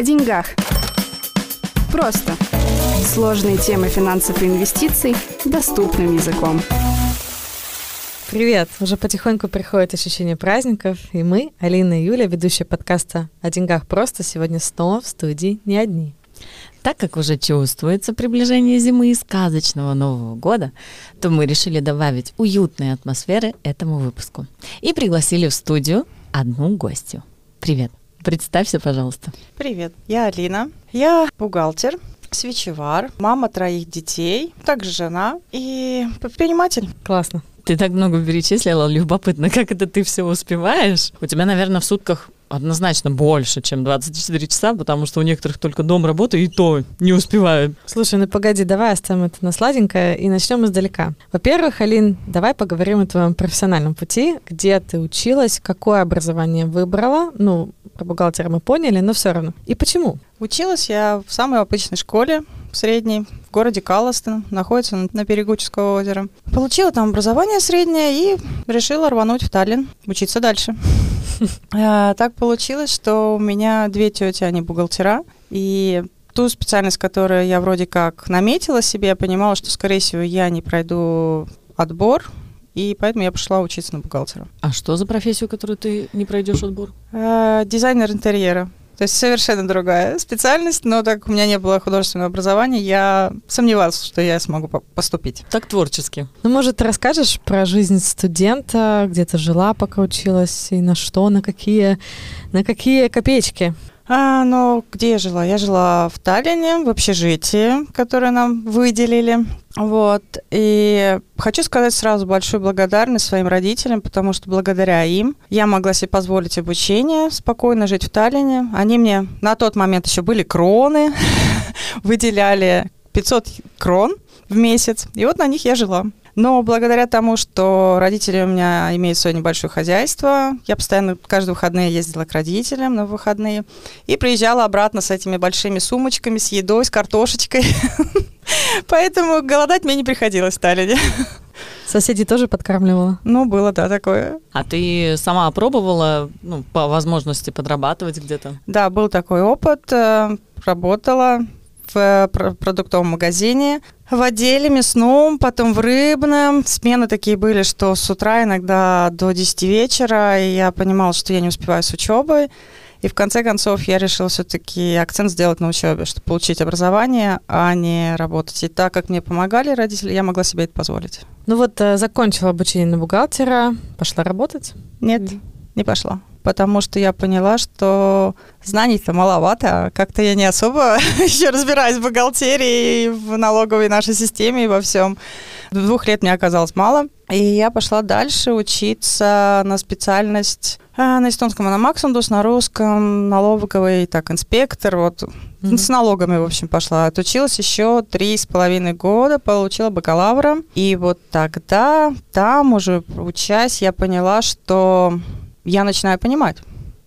О деньгах. Просто. Сложные темы финансов и инвестиций доступным языком. Привет! Уже потихоньку приходит ощущение праздников, и мы, Алина и Юля, ведущие подкаста «О деньгах просто», сегодня снова в студии не одни. Так как уже чувствуется приближение зимы и сказочного Нового года, то мы решили добавить уютной атмосферы этому выпуску и пригласили в студию одну гостью. Привет! Представься, пожалуйста. Привет, я Алина. Я бухгалтер, свечевар, мама троих детей, также жена и предприниматель. Классно. Ты так много перечислила, любопытно, как это ты все успеваешь? У тебя, наверное, в сутках однозначно больше, чем 24 часа, потому что у некоторых только дом работы, и то не успевают. Слушай, ну погоди, давай оставим это на сладенькое и начнем издалека. Во-первых, Алин, давай поговорим о твоем профессиональном пути, где ты училась, какое образование выбрала, ну, про бухгалтера мы поняли, но все равно. И почему? Училась я в самой обычной школе, в средней, в городе Калластон, находится на берегу Ческого озера. Получила там образование среднее и решила рвануть в Таллин, учиться дальше. А, так получилось, что у меня две тети, они бухгалтера, и ту специальность, которую я вроде как наметила себе, я понимала, что, скорее всего, я не пройду отбор, и поэтому я пошла учиться на бухгалтера. А что за профессию, которую ты не пройдешь отбор? Э, дизайнер интерьера. То есть совершенно другая специальность, но так как у меня не было художественного образования, я сомневалась, что я смогу поступить. Так творчески. Ну, может, ты расскажешь про жизнь студента, где ты жила, пока училась, и на что, на какие, на какие копеечки? А, ну, где я жила? Я жила в Таллине, в общежитии, которое нам выделили. Вот. И хочу сказать сразу большую благодарность своим родителям, потому что благодаря им я могла себе позволить обучение, спокойно жить в Таллине. Они мне на тот момент еще были кроны, выделяли 500 крон в месяц. И вот на них я жила. Но благодаря тому, что родители у меня имеют свое небольшое хозяйство, я постоянно каждые выходные ездила к родителям на выходные и приезжала обратно с этими большими сумочками, с едой, с картошечкой. Поэтому голодать мне не приходилось в Таллине. Соседей тоже подкармливала? Ну, было, да, такое. А ты сама пробовала, ну, по возможности подрабатывать где-то? Да, был такой опыт. Э, работала в продуктовом магазине, в отделе мясном, потом в рыбном. Смены такие были, что с утра иногда до 10 вечера, и я понимала, что я не успеваю с учебой. И в конце концов я решила все-таки акцент сделать на учебе, чтобы получить образование, а не работать. И так как мне помогали родители, я могла себе это позволить. Ну вот э, закончила обучение на бухгалтера, пошла работать? Нет, не пошла потому что я поняла, что знаний-то маловато, а как-то я не особо еще разбираюсь в бухгалтерии, в налоговой нашей системе и во всем. Двух лет мне оказалось мало, и я пошла дальше учиться на специальность а, на эстонском аномаксундус, на русском налоговый, так, инспектор, вот mm-hmm. с налогами, в общем, пошла. Отучилась еще три с половиной года, получила бакалавра, и вот тогда, там уже учась, я поняла, что я начинаю понимать.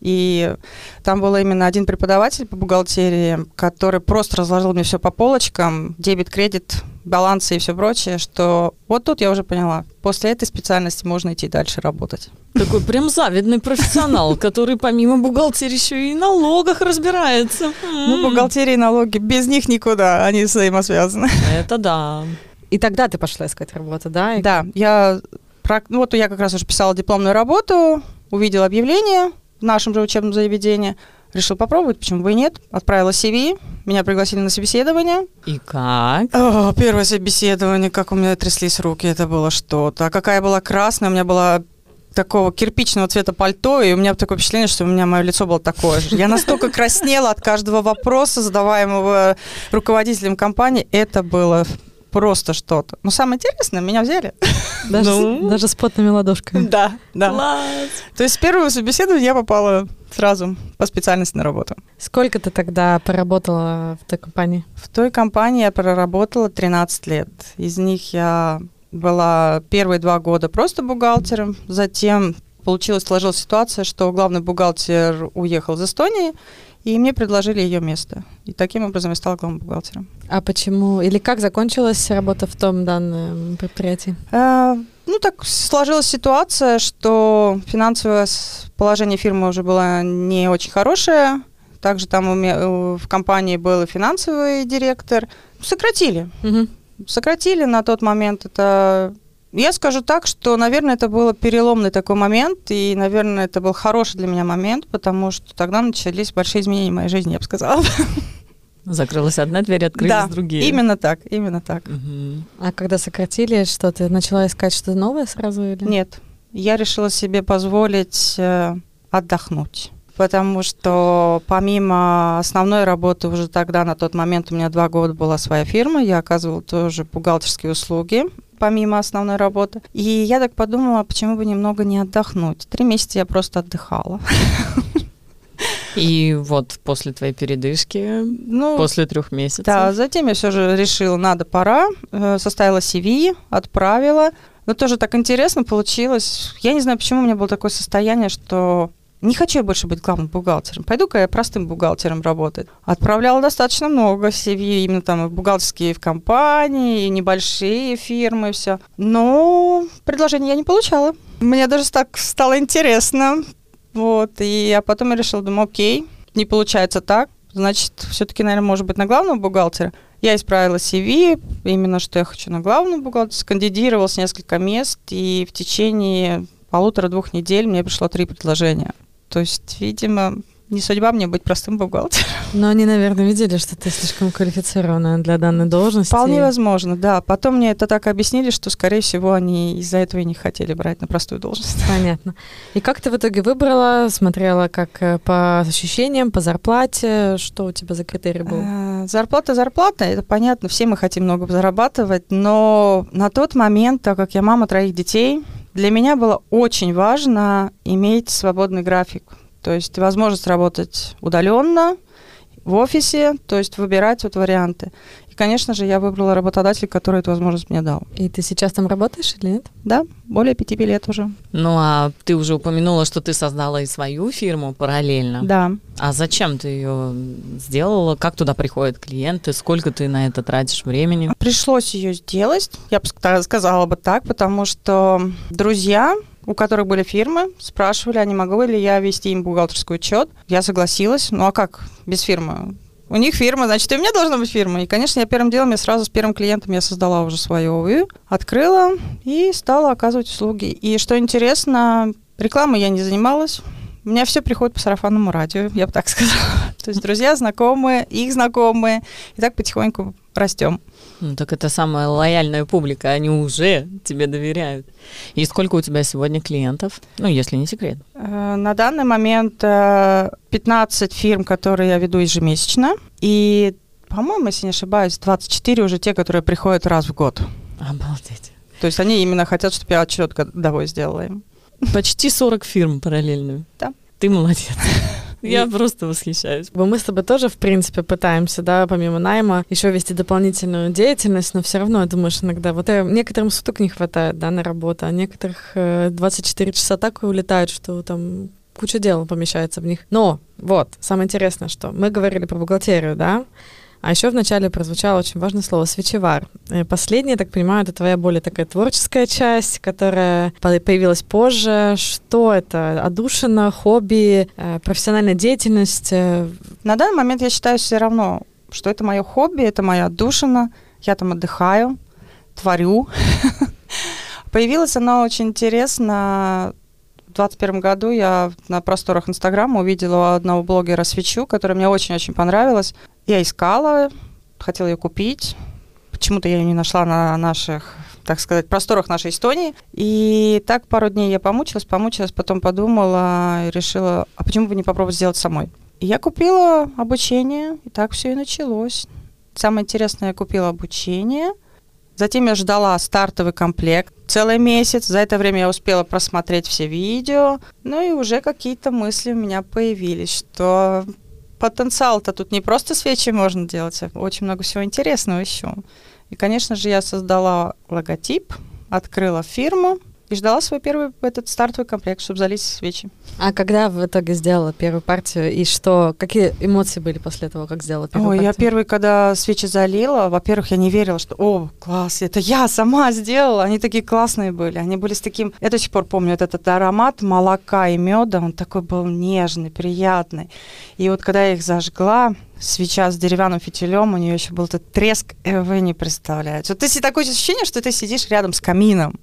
И там был именно один преподаватель по бухгалтерии, который просто разложил мне все по полочкам, дебет, кредит, балансы и все прочее, что вот тут я уже поняла, после этой специальности можно идти дальше работать. Такой прям завидный профессионал, который помимо бухгалтерии еще и налогах разбирается. Ну, бухгалтерия и налоги, без них никуда, они взаимосвязаны. Это да. И тогда ты пошла искать работу, да? Да, я ну, вот я как раз уже писала дипломную работу, увидела объявление в нашем же учебном заведении, решил попробовать, почему бы и нет. Отправила CV, меня пригласили на собеседование. И как? О, первое собеседование, как у меня тряслись руки, это было что-то. А какая была красная, у меня была такого кирпичного цвета пальто, и у меня такое впечатление, что у меня мое лицо было такое же. Я настолько краснела от каждого вопроса, задаваемого руководителем компании. Это было просто что-то. Но самое интересное, меня взяли. Даже, ну. даже с потными ладошками. Да, да. Класс. То есть с первого собеседования я попала сразу по специальности на работу. Сколько ты тогда поработала в той компании? В той компании я проработала 13 лет. Из них я была первые два года просто бухгалтером, затем получилась, сложилась ситуация, что главный бухгалтер уехал из Эстонии, и мне предложили ее место. И таким образом я стала главным бухгалтером. А почему? Или как закончилась работа в том данном предприятии? А, ну, так сложилась ситуация, что финансовое положение фирмы уже было не очень хорошее. Также там у меня, в компании был и финансовый директор. Сократили. Мгм. Сократили на тот момент. Это я скажу так, что, наверное, это был переломный такой момент, и, наверное, это был хороший для меня момент, потому что тогда начались большие изменения в моей жизни, я бы сказала. Закрылась одна дверь, открылись Да, другие. Именно так, именно так. Мгм. А когда сократили, что ты начала искать что-то новое сразу или? Нет, я решила себе позволить э, отдохнуть. Потому что помимо основной работы уже тогда, на тот момент у меня два года была своя фирма, я оказывала тоже бухгалтерские услуги помимо основной работы. И я так подумала, почему бы немного не отдохнуть. Три месяца я просто отдыхала. И вот после твоей передышки, Ну, после трех месяцев. Да, затем я все же решила, надо, пора. Э, Составила CV, отправила. Но тоже так интересно получилось. Я не знаю, почему у меня было такое состояние, что не хочу я больше быть главным бухгалтером. Пойду-ка я простым бухгалтером работать. Отправляла достаточно много CV, именно там и бухгалтерские в компании, и небольшие фирмы, все. Но предложений я не получала. Мне даже так стало интересно. Вот, и а потом я решила, думаю, окей, не получается так, значит, все-таки, наверное, может быть, на главного бухгалтера. Я исправила CV, именно что я хочу на главного бухгалтера, скандидировалась несколько мест, и в течение полутора-двух недель мне пришло три предложения. То есть, видимо, не судьба мне быть простым бухгалтером. Но они, наверное, видели, что ты слишком квалифицирована для данной должности. Вполне возможно, да. Потом мне это так объяснили, что, скорее всего, они из-за этого и не хотели брать на простую должность. Понятно. И как ты в итоге выбрала, смотрела как э, по ощущениям, по зарплате, что у тебя за критерий был? Э, Зарплата, зарплата, это понятно, все мы хотим много зарабатывать, но на тот момент, так как я мама троих детей, для меня было очень важно иметь свободный график. То есть возможность работать удаленно, в офисе, то есть выбирать вот варианты. И, конечно же, я выбрала работодателя, который эту возможность мне дал. И ты сейчас там работаешь или нет? Да, более пяти лет уже. Ну, а ты уже упомянула, что ты создала и свою фирму параллельно. Да. А зачем ты ее сделала? Как туда приходят клиенты? Сколько ты на это тратишь времени? Пришлось ее сделать, я бы ска- сказала бы так, потому что друзья, у которых были фирмы, спрашивали, а не могу ли я вести им бухгалтерский учет. Я согласилась. Ну а как без фирмы? У них фирма, значит, и у меня должна быть фирма. И, конечно, я первым делом, я сразу с первым клиентом я создала уже свою ОВЮ, открыла и стала оказывать услуги. И что интересно, рекламой я не занималась. У меня все приходит по сарафанному радио, я бы так сказала. То есть друзья, знакомые, их знакомые. И так потихоньку растем. Ну, так это самая лояльная публика, они уже тебе доверяют. И сколько у тебя сегодня клиентов? Ну, если не секрет. Э, На данный момент э, 15 фирм, которые я веду ежемесячно. И, по-моему, если не ошибаюсь, 24 уже те, которые приходят раз в год. Обалдеть. То есть они именно хотят, чтобы я отчет годовой сделала им. Почти 40 фирм параллельно. Да. Ты молодец. Я просто восхищаюсь. Мы с тобой тоже, в принципе, пытаемся, да, помимо найма, еще вести дополнительную деятельность, но все равно думаешь иногда, вот э, некоторым суток не хватает, да, на работу, а некоторых э, 24 часа так и улетают, что там куча дел помещается в них. Но вот, самое интересное, что мы говорили про бухгалтерию, да, а еще вначале прозвучало очень важное слово «свечевар». Э, Последнее, так понимаю, это твоя более такая творческая часть, которая по- появилась позже. Что это? Отдушина, хобби, э, профессиональная деятельность? э, На данный момент я считаю все равно, что это мое хобби, это моя отдушина. Я там отдыхаю, творю. Появилось оно очень интересно. В 2021 году я на просторах Инстаграма увидела одного блогера свечу, которая мне очень-очень понравилась. Я искала, хотела ее купить. Почему-то я ее не нашла на наших, так сказать, просторах нашей Эстонии. И так пару дней я помучилась, помучилась, потом подумала и решила, а почему бы не попробовать сделать самой? И я купила обучение, и так все и началось. Самое интересное, я купила обучение. Затем я ждала стартовый комплект целый месяц. За это время я успела просмотреть все видео. Ну и уже какие-то мысли у меня появились, что потенциал-то тут не просто свечи можно делать, а очень много всего интересного еще. И, конечно же, я создала логотип, открыла фирму, и ждала свой первый этот стартовый комплект, чтобы залить свечи. А когда в итоге сделала первую партию, и что, какие эмоции были после того, как сделала первую Ой, партию? я первый, когда свечи залила, во-первых, я не верила, что, о, класс, это я сама сделала. Они такие классные были. Они были с таким, я до сих пор помню этот, этот аромат молока и меда, он такой был нежный, приятный. И вот когда я их зажгла, свеча с деревянным фитилем, у нее еще был этот треск, э, вы не представляете. Вот ты такое ощущение, что ты сидишь рядом с камином.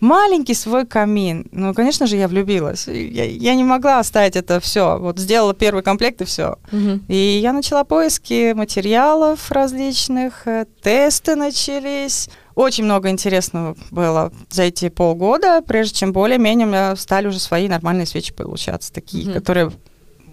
Маленький свой камин. Ну, конечно же, я влюбилась. Я, я не могла оставить это все. Вот сделала первый комплект и все. Мгм. И я начала поиски материалов различных, э, тесты начались. Очень много интересного было за эти полгода, прежде чем более-менее у меня стали уже свои нормальные свечи получаться, такие, Мгм. которые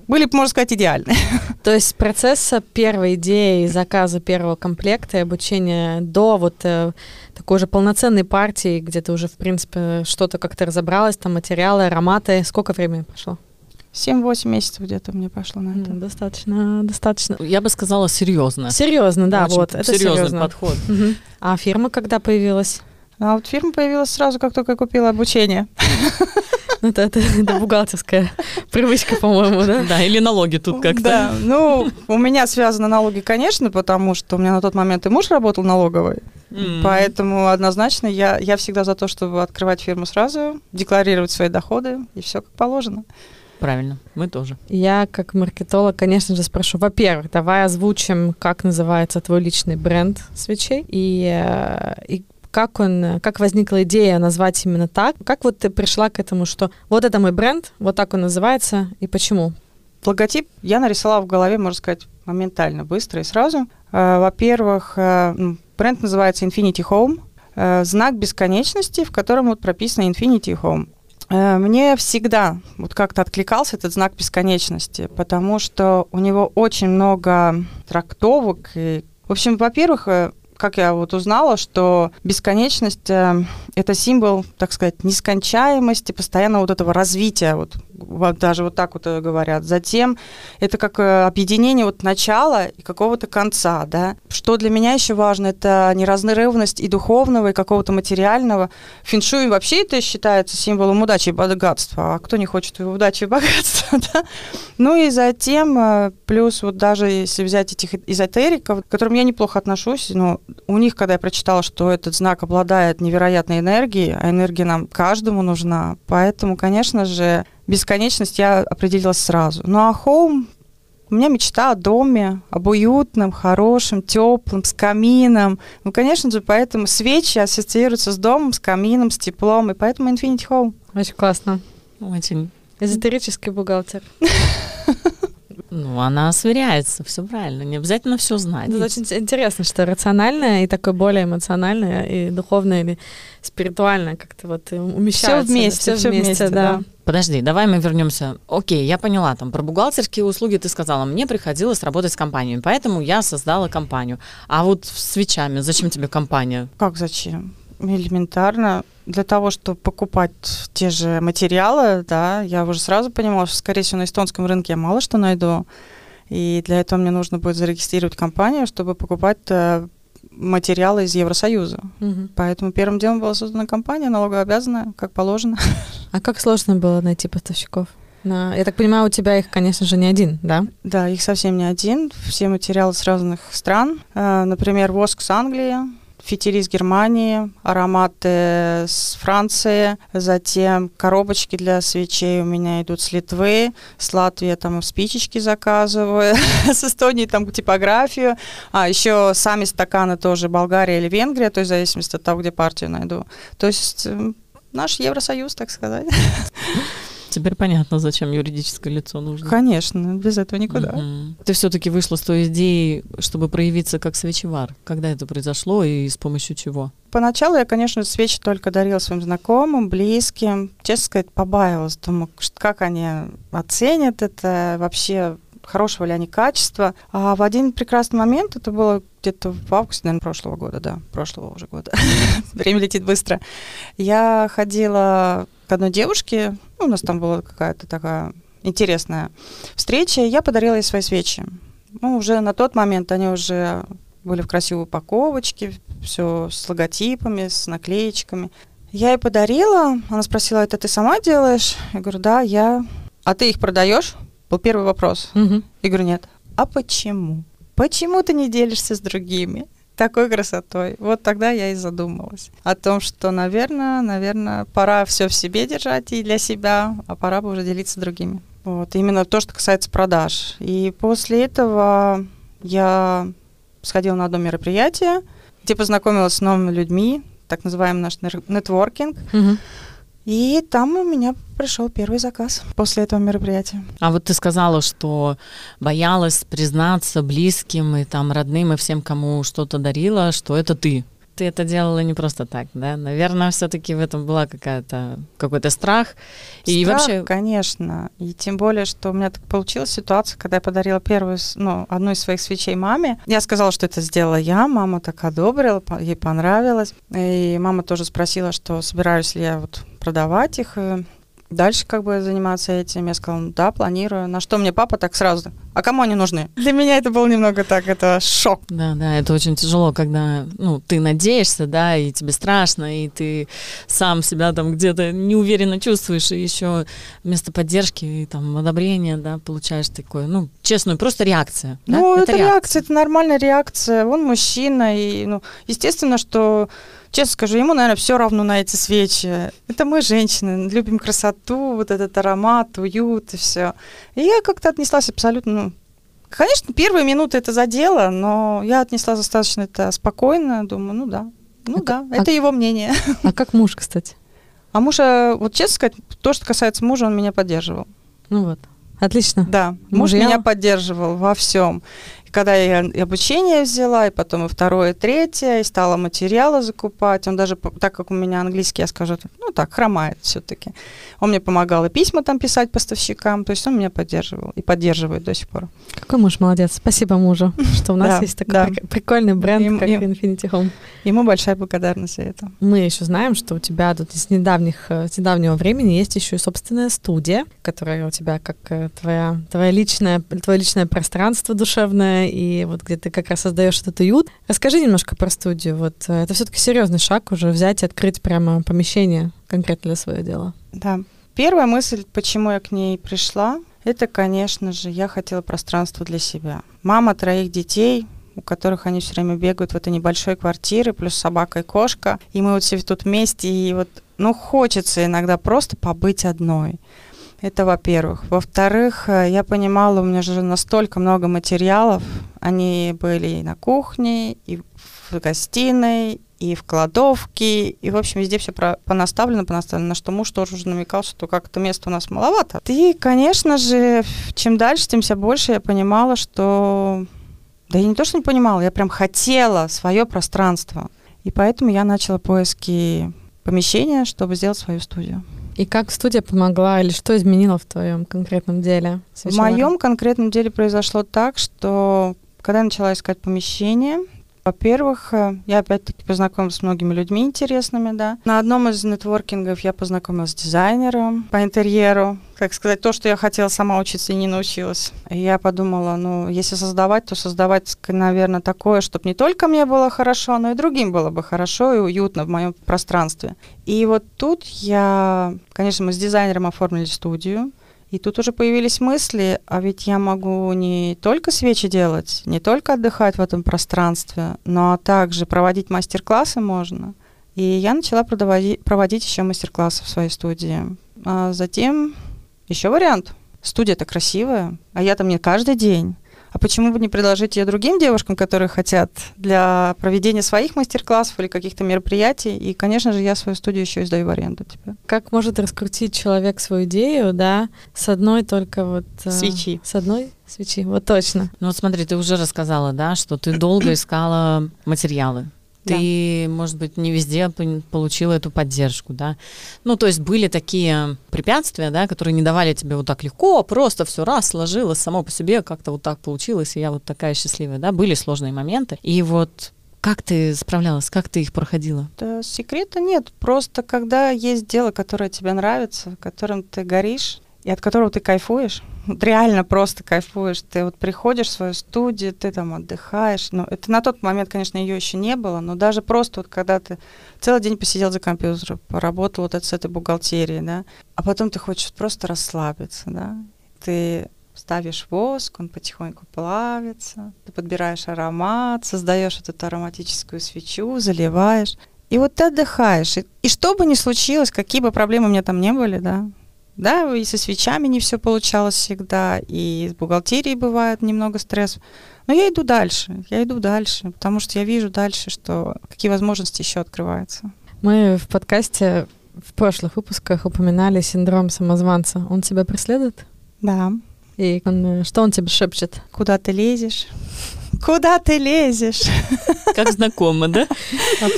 были, можно сказать, идеальны. То есть процесса первой идеи, заказа первого комплекта и обучения до вот э, такой уже полноценной партии, где ты уже, в принципе, что-то как-то разобралась, там материалы, ароматы, сколько времени прошло? 7-8 месяцев где-то мне пошло на это. Достаточно, достаточно. Я бы сказала серьезно. Серьезно, да, Очень вот, это серьезный серьезно. подход. Мгм. А фирма когда появилась? А вот фирма появилась сразу, как только я купила обучение. Ну, это, это- это бухгалтерская привычка, по-моему, да? Да, или налоги тут как-то. Да, ну, у меня связаны налоги, конечно, потому что у меня на тот момент и муж работал налоговой, М. поэтому однозначно я, я всегда за то, чтобы открывать фирму сразу, декларировать свои доходы, и все как положено. Правильно, мы тоже. Я, как маркетолог, конечно же, спрошу. Во-первых, давай озвучим, как называется твой личный бренд свечей и, э, и как он, как возникла идея назвать именно так? Как вот ты пришла к этому, что вот это мой бренд, вот так он называется, и почему? Логотип я нарисовала в голове, можно сказать, моментально, быстро и сразу. Э, Во-первых, э, бренд называется Infinity Home, э, знак бесконечности, в котором вот прописано Infinity Home. Мне всегда вот как-то откликался этот знак бесконечности, потому что у него очень много трактовок. И, в общем, во-первых, как я вот узнала, что бесконечность э, это символ, так сказать, нескончаемости, постоянного вот этого развития, вот даже вот так вот э, говорят. Затем это как э, объединение вот начала и какого-то конца, да. Что для меня еще важно, это неразрывность и духовного, и какого-то материального. Феншуй вообще это считается символом удачи и богатства, а кто не хочет удачи и богатства, да? Ну и затем, э, плюс вот даже если взять этих эзотериков, к которым я неплохо отношусь, но у них, когда я прочитала, что этот знак обладает невероятной энергией, а энергия нам каждому нужна, поэтому, конечно же, бесконечность я определилась сразу. Ну а home у меня мечта о доме, об уютном, хорошем, теплом, с камином. Ну, конечно же, поэтому свечи ассоциируются с домом, с камином, с теплом, и поэтому Infinity Home. Очень классно. Очень. Эзотерический бухгалтер. Ну, она сверяется, все правильно. Не обязательно все знать. Это очень интересно, что рациональное и такое более эмоциональное и духовное или спиритуальное как-то вот умещается. Всё вместе, все всё вместе, вместе, да. да. Подожди, давай мы вернемся. Окей, я поняла, там про бухгалтерские услуги ты сказала, мне приходилось работать с компаниями, поэтому я создала компанию. А вот с свечами, зачем тебе компания? Как зачем? Элементарно. Для того, чтобы покупать те же материалы, да, я уже сразу понимала, что, скорее всего, на эстонском рынке я мало что найду. И для этого мне нужно будет зарегистрировать компанию, чтобы покупать э, материалы из Евросоюза. Мгм. Поэтому первым делом была создана компания, налогообязанная, как положено. А как сложно было найти поставщиков? На- Я так понимаю, у тебя их, конечно же, не один, да? Да, их совсем не один. Все материалы с разных стран. Э, Например, воск с Англии, фитили с Германии, ароматы с Франции, затем коробочки для свечей у меня идут с Литвы, с Латвии я там спичечки заказываю, с Эстонии там типографию, а еще сами стаканы тоже Болгария или Венгрия, то есть в зависимости от того, где партию найду. То есть наш Евросоюз, так сказать. Теперь понятно, зачем юридическое лицо нужно. Конечно, без этого никуда. Мгм. Ты все-таки вышла с той идеей, чтобы проявиться как свечевар. Когда это произошло и с помощью чего? Поначалу я, конечно, свечи только дарила своим знакомым, близким. Честно сказать, побаивалась. Думаю, как они оценят это, вообще хорошего ли они качества. А в один прекрасный момент, это было где-то в августе, наверное, прошлого года, да, прошлого уже года. Время летит быстро. Я ходила к одной девушке, ну, у нас там была какая-то такая интересная встреча, я подарила ей свои свечи. Ну, уже на тот момент они уже были в красивой упаковочке, все с логотипами, с наклеечками. Я ей подарила, она спросила, это ты сама делаешь? Я говорю, да, я. А ты их продаешь? Был первый вопрос. Мгм. Я говорю, нет. А почему? Почему ты не делишься с другими? Такой красотой. Вот тогда я и задумалась о том, что, наверное, наверное, пора все в себе держать и для себя, а пора бы уже делиться другими. Вот, именно то, что касается продаж. И после этого я сходила на одно мероприятие, где познакомилась с новыми людьми, так называемый наш нетворкинг. Мгм. И там у меня пришел первый заказ после этого мероприятия. А вот ты сказала, что боялась признаться близким и там родным и всем, кому что-то дарила, что это ты. Ты это делала не просто так, да? Наверное, все-таки в этом была какая-то какой-то страх. И Страх, вообще, конечно. И тем более, что у меня так получилась ситуация, когда я подарила первую, с- ну, одну из своих свечей маме. Я сказала, что это сделала я, мама так одобрила, ей понравилось. И мама тоже спросила, что собираюсь ли я вот продавать их, и дальше как бы заниматься этим. Я сказала, ну да, планирую. На что мне папа так сразу, а кому они нужны? Для меня это был немного так, это шок. Да, да, это очень тяжело, когда, ну, ты надеешься, да, и тебе страшно, и ты сам себя там где-то неуверенно чувствуешь, и еще вместо поддержки и там одобрения, да, получаешь такое, ну, честную, просто реакция. да? Ну, это, реакция, это нормальная реакция. Он мужчина, и, ну, естественно, что, честно скажу, ему, наверное, все равно на эти свечи. Это мы, женщины, любим красоту, вот этот аромат, уют и все. И я как-то отнеслась абсолютно, ну, конечно, первые минуты это задело, но я отнеслась достаточно это спокойно, думаю, ну да, ну А да, как- это его мнение. А как муж, кстати? А мужа, вот честно сказать, то, что касается мужа, он меня поддерживал. Ну вот. Отлично. Да, муж Мужья? меня поддерживал во всем. Когда я и обучение взяла, и потом и второе, и третье, и стала материалы закупать, он даже, так как у меня английский, я скажу, ну так, хромает все-таки. Он мне помогал и письма там писать поставщикам, то есть он меня поддерживал и поддерживает до сих пор. Какой муж молодец. Спасибо мужу, что у нас есть такой прикольный бренд, как Infinity Home. Ему большая благодарность за это. Мы еще знаем, что у тебя тут с недавних, э, с недавнего времени есть еще и собственная студия, которая у тебя как э, твоя, твоя личная, твое личное пространство душевное, и вот где ты как раз создаешь этот уют. Расскажи немножко про студию. Вот э, это все-таки серьезный шаг уже взять и открыть прямо помещение конкретно для своего дела. Да. Первая мысль, почему я к ней пришла, это, конечно же, я хотела пространство для себя. Мама троих детей, у которых они все время бегают в этой небольшой квартире, плюс собака и кошка. И мы вот все тут вместе, и вот, ну, хочется иногда просто побыть одной. Это во-первых. Во-вторых, э, я понимала, у меня же настолько много материалов. Они были и на кухне, и в гостиной, и в кладовке, и, в общем, везде все понаставлено, понаставлено, на что муж тоже уже намекал, что как-то места у нас маловато. И, конечно же, чем дальше, тем все больше я понимала, что... Да я не то, что не понимала, я прям хотела свое пространство. И поэтому я начала поиски помещения, чтобы сделать свою студию. И как студия помогла или что изменило в твоем конкретном деле? В моем конкретном деле произошло так, что когда я начала искать помещение, во-первых, э, я опять-таки познакомилась с многими людьми интересными, да. На одном из нетворкингов я познакомилась с дизайнером по интерьеру, как сказать, то, что я хотела сама учиться и не научилась. И я подумала, ну, если создавать, то создавать, наверное, такое, чтобы не только мне было хорошо, но и другим было бы хорошо и уютно в моем пространстве. И вот тут я, конечно, мы с дизайнером оформили студию, и тут уже появились мысли, а ведь я могу не только свечи делать, не только отдыхать в этом пространстве, но также проводить мастер-классы можно. И я начала продавади- проводить еще мастер-классы в своей студии. А затем еще вариант. Студия-то красивая, а я там не каждый день. А почему бы не предложить ее другим девушкам, которые хотят для проведения своих мастер-классов или каких-то мероприятий? И, конечно же, я свою студию еще и сдаю в аренду теперь. Как может раскрутить человек свою идею, да, с одной только вот... э, Свечи. С одной свечи, вот точно. Ну вот смотри, ты уже рассказала, да, что ты долго искала материалы. Ты, может быть, не везде получила эту поддержку, да. Ну, то есть были такие препятствия, да, которые не давали тебе вот так легко, просто все раз сложилось само по себе, как-то вот так получилось, и я вот такая счастливая, да. Были сложные моменты. И вот как ты справлялась, как ты их проходила? Да, секрета нет. Просто когда есть дело, которое тебе нравится, в котором ты горишь, и от которого ты кайфуешь, вот реально просто кайфуешь. Ты вот приходишь в свою студию, ты там отдыхаешь. Ну, это на тот момент, конечно, ее еще не было, но даже просто вот когда ты целый день посидел за компьютером, поработал вот с этой бухгалтерией, да, а потом ты хочешь просто расслабиться, да, ты ставишь воск, он потихоньку плавится, ты подбираешь аромат, создаешь вот эту ароматическую свечу, заливаешь. И вот ты отдыхаешь. И, и что бы ни случилось, какие бы проблемы у меня там не были, да, да, и со свечами не все получалось всегда, и с бухгалтерией бывает немного стресс. Но я иду дальше, я иду дальше, потому что я вижу дальше, что какие возможности еще открываются. Мы в подкасте в прошлых выпусках упоминали синдром самозванца. Он тебя преследует? Да. И он, э, что он тебе шепчет? Куда ты лезешь? Куда ты лезешь? Как знакомо, да?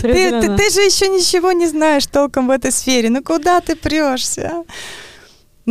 Ты, ты, ты же еще ничего не знаешь толком в этой сфере. Ну куда ты прешься?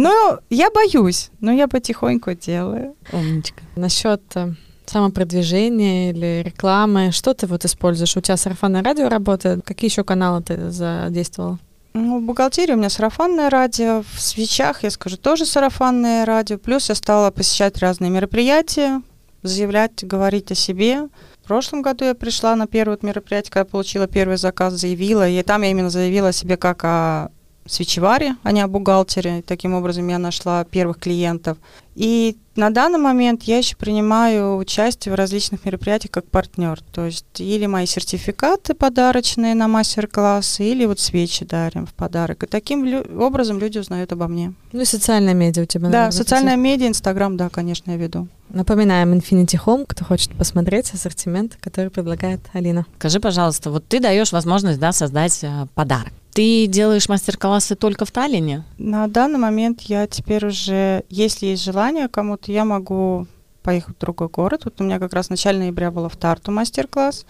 Ну, я боюсь, но я потихоньку делаю. Умничка. Насчет э, самопродвижения или рекламы, что ты вот используешь? У тебя сарафанное радио работает? Какие еще каналы ты задействовала? Ну, в бухгалтерии у меня сарафанное радио, в свечах, я скажу, тоже сарафанное радио. Плюс я стала посещать разные мероприятия, заявлять, говорить о себе. В прошлом году я пришла на первое мероприятие, когда получила первый заказ, заявила, и там я именно заявила о себе как о свечеваре, а не о бухгалтере. Таким образом, я нашла первых клиентов. И на данный момент я еще принимаю участие в различных мероприятиях как партнер. То есть или мои сертификаты подарочные на мастер-классы, или вот свечи дарим в подарок. И таким лю- образом люди узнают обо мне. Ну и социальная медиа у тебя, Да, социальная медиа, Инстаграм, да, конечно, я веду. Напоминаем Infinity Home, кто хочет посмотреть ассортимент, который предлагает Алина. Скажи, пожалуйста, вот ты даешь возможность да, создать э, подарок. Ты делаешь мастер-классы только в Таллине? На данный момент я теперь уже, если есть желание кому-то, я могу поехать в другой город. Вот у меня как раз в начале ноября было в Тарту мастер-класс.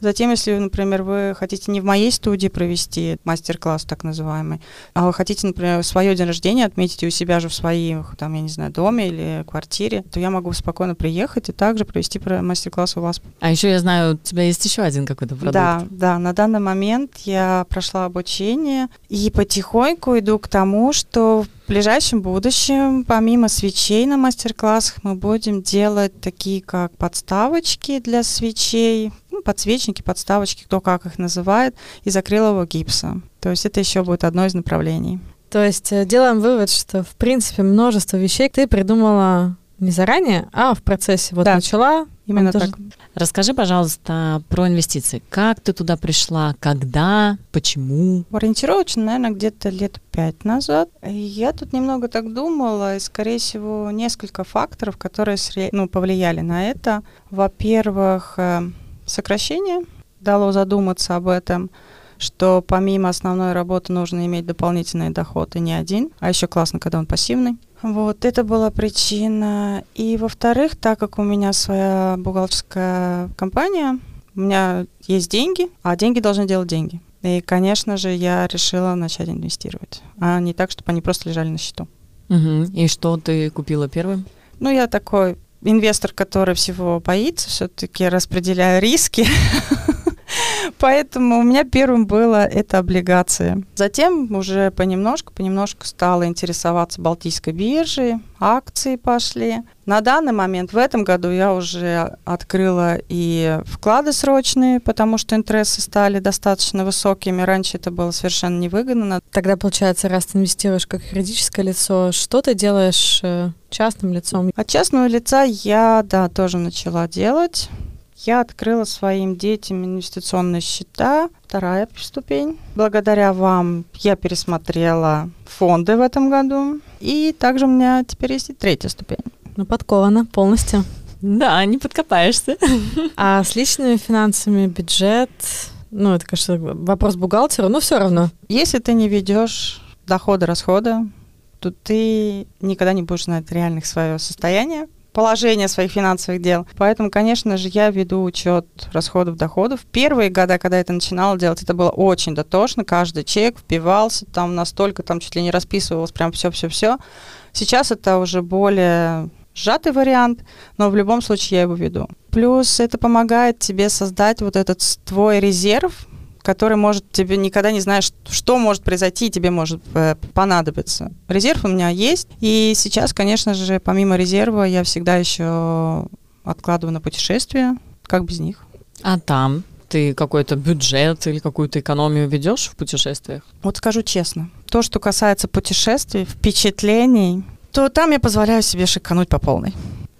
Затем, если, например, вы хотите не в моей студии провести мастер-класс так называемый, а вы хотите, например, свое день рождения отметить у себя же в своем, там, я не знаю, доме или квартире, то я могу спокойно приехать и также провести мастер-класс у вас. А еще я знаю, у тебя есть еще один какой-то продукт. Да, да, на данный момент я прошла обучение и потихоньку иду к тому, что в ближайшем будущем, помимо свечей на мастер-классах, мы будем делать такие как подставочки для свечей, подсвечники, подставочки, кто как их называет, из акрилового гипса. То есть это еще будет одно из направлений. То есть э, делаем вывод, что, в принципе, множество вещей ты придумала не заранее, а в процессе. Вот Да. начала. Именно тоже- так. Расскажи, пожалуйста, про инвестиции. Как ты туда пришла? Когда? Почему? Ориентировочно, наверное, где-то лет пять назад. Я тут немного так думала, и, скорее всего, несколько факторов, которые ну, повлияли на это. Во-первых, э, сокращение дало задуматься об этом, что помимо основной работы нужно иметь дополнительный доход, и не один. А еще классно, когда он пассивный. Вот, это была причина. И, во-вторых, так как у меня своя бухгалтерская компания, у меня есть деньги, а деньги должны делать деньги. И, конечно же, я решила начать инвестировать, а не так, чтобы они просто лежали на счету. Мгм. И что ты купила первым? Ну, я такой инвестор, который всего боится, все-таки распределяю риски. Поэтому у меня первым было это облигации. Затем уже понемножку, понемножку стала интересоваться Балтийской биржей, акции пошли. На данный момент, в этом году я уже открыла и вклады срочные, потому что интересы стали достаточно высокими. Раньше это было совершенно невыгодно. Тогда, получается, раз ты инвестируешь как юридическое лицо, что ты делаешь э, частным лицом? От частного лица я, да, тоже начала делать. Я открыла своим детям инвестиционные счета, вторая ступень. Благодаря вам я пересмотрела фонды в этом году. И также у меня теперь есть и третья ступень. Ну, подкована полностью. Да, не подкопаешься. А с личными финансами бюджет, ну, это, конечно, вопрос бухгалтеру, но все равно. Если ты не ведешь доходы-расходы, то ты никогда не будешь знать реальных свое состояние, положение своих финансовых дел. Поэтому, конечно же, я веду учет расходов, доходов. Первые года, когда я это начинала делать, это было очень дотошно. Каждый чек впивался там настолько, там чуть ли не расписывалось прям все-все-все. Сейчас это уже более сжатый вариант, но в любом случае я его веду. Плюс это помогает тебе создать вот этот твой резерв, который может тебе никогда не знаешь, что может произойти, и тебе может э, понадобиться. Резерв у меня есть, и сейчас, конечно же, помимо резерва, я всегда еще откладываю на путешествия, как без них. А там ты какой-то бюджет или какую-то экономию ведешь в путешествиях? Вот скажу честно, то, что касается путешествий, впечатлений, то там я позволяю себе шикануть по полной.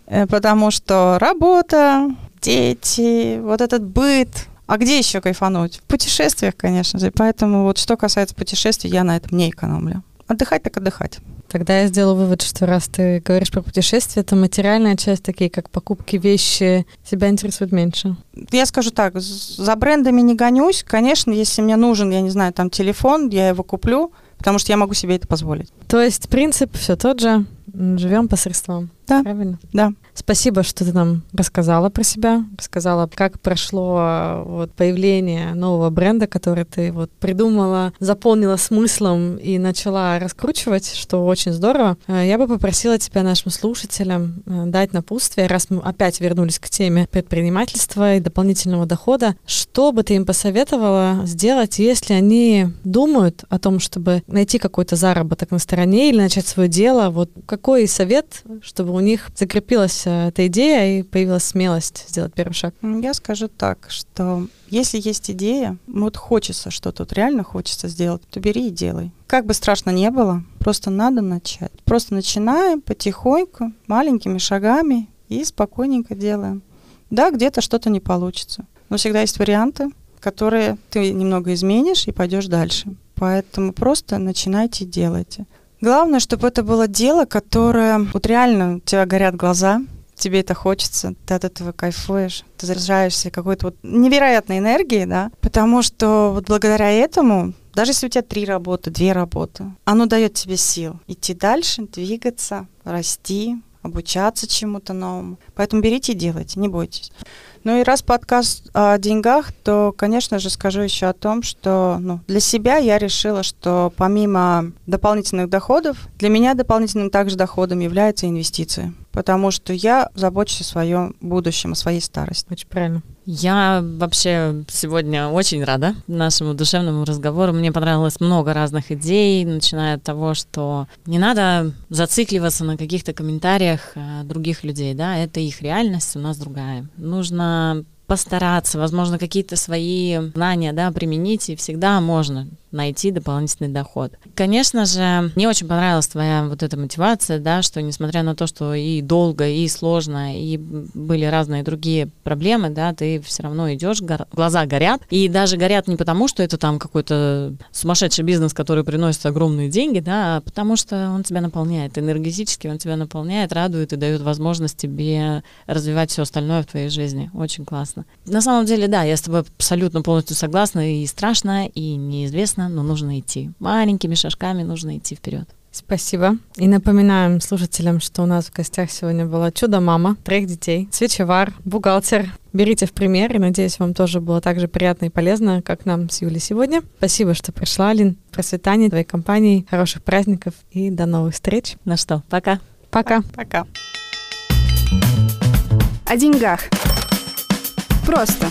Э, потому что работа, дети, вот этот быт, а где еще кайфануть? В путешествиях, конечно же. Поэтому вот что касается путешествий, я на этом не экономлю. Отдыхать так отдыхать. Тогда я сделала вывод, что раз ты говоришь про путешествия, то материальная часть, такие как покупки, вещи, тебя интересует меньше. Я скажу так, за брендами не гонюсь. Конечно, если мне нужен, я не знаю, там телефон, я его куплю, потому что я могу себе это позволить. То есть принцип все тот же, живем по средствам. Да. Правильно? Да. Спасибо, что ты нам рассказала про себя, рассказала, как прошло вот, появление нового бренда, который ты вот придумала, заполнила смыслом и начала раскручивать, что очень здорово. Э, я бы попросила тебя нашим слушателям э, дать напутствие, раз мы опять вернулись к теме предпринимательства и дополнительного дохода, что бы ты им посоветовала сделать, если они думают о том, чтобы найти какой-то заработок на стороне или начать свое дело, вот какой совет, чтобы у них закрепилась э, эта идея и появилась смелость сделать первый шаг? Я скажу так, что если есть идея, вот хочется что-то, вот реально хочется сделать, то бери и делай. Как бы страшно не было, просто надо начать. Просто начинаем потихоньку, маленькими шагами и спокойненько делаем. Да, где-то что-то не получится, но всегда есть варианты, которые ты немного изменишь и пойдешь дальше. Поэтому просто начинайте, делайте. Главное, чтобы это было дело, которое вот реально у тебя горят глаза, тебе это хочется, ты от этого кайфуешь, ты заряжаешься какой-то вот невероятной энергией, да, потому что вот благодаря этому, даже если у тебя три работы, две работы, оно дает тебе сил идти дальше, двигаться, расти, обучаться чему-то новому. Поэтому берите и делайте, не бойтесь. Ну и раз подкаст о деньгах, то, конечно же, скажу еще о том, что ну, для себя я решила, что помимо дополнительных доходов, для меня дополнительным также доходом является инвестиция потому что я забочусь о своем будущем, о своей старости. Очень правильно. Я вообще сегодня очень рада нашему душевному разговору. Мне понравилось много разных идей, начиная от того, что не надо зацикливаться на каких-то комментариях э, других людей, да, это их реальность, у нас другая. Нужно постараться, возможно, какие-то свои знания, да, применить, и всегда можно найти дополнительный доход. Конечно же, мне очень понравилась твоя вот эта мотивация, да, что несмотря на то, что и долго, и сложно, и были разные другие проблемы, да, ты все равно идешь, гор- глаза горят, и даже горят не потому, что это там какой-то сумасшедший бизнес, который приносит огромные деньги, да, а потому что он тебя наполняет энергетически, он тебя наполняет, радует и дает возможность тебе развивать все остальное в твоей жизни. Очень классно. На самом деле, да, я с тобой абсолютно полностью согласна, и страшно, и неизвестно, но нужно идти. Маленькими шажками нужно идти вперед. Спасибо. И напоминаем слушателям, что у нас в гостях сегодня была чудо-мама, троих детей, свечевар, бухгалтер. Берите в пример, и надеюсь, вам тоже было так же приятно и полезно, как нам с Юлей сегодня. Спасибо, что пришла, Алин. Процветания твоей компании, хороших праздников и до новых встреч. Ну что, пока. Пока. Пока. О деньгах. Просто.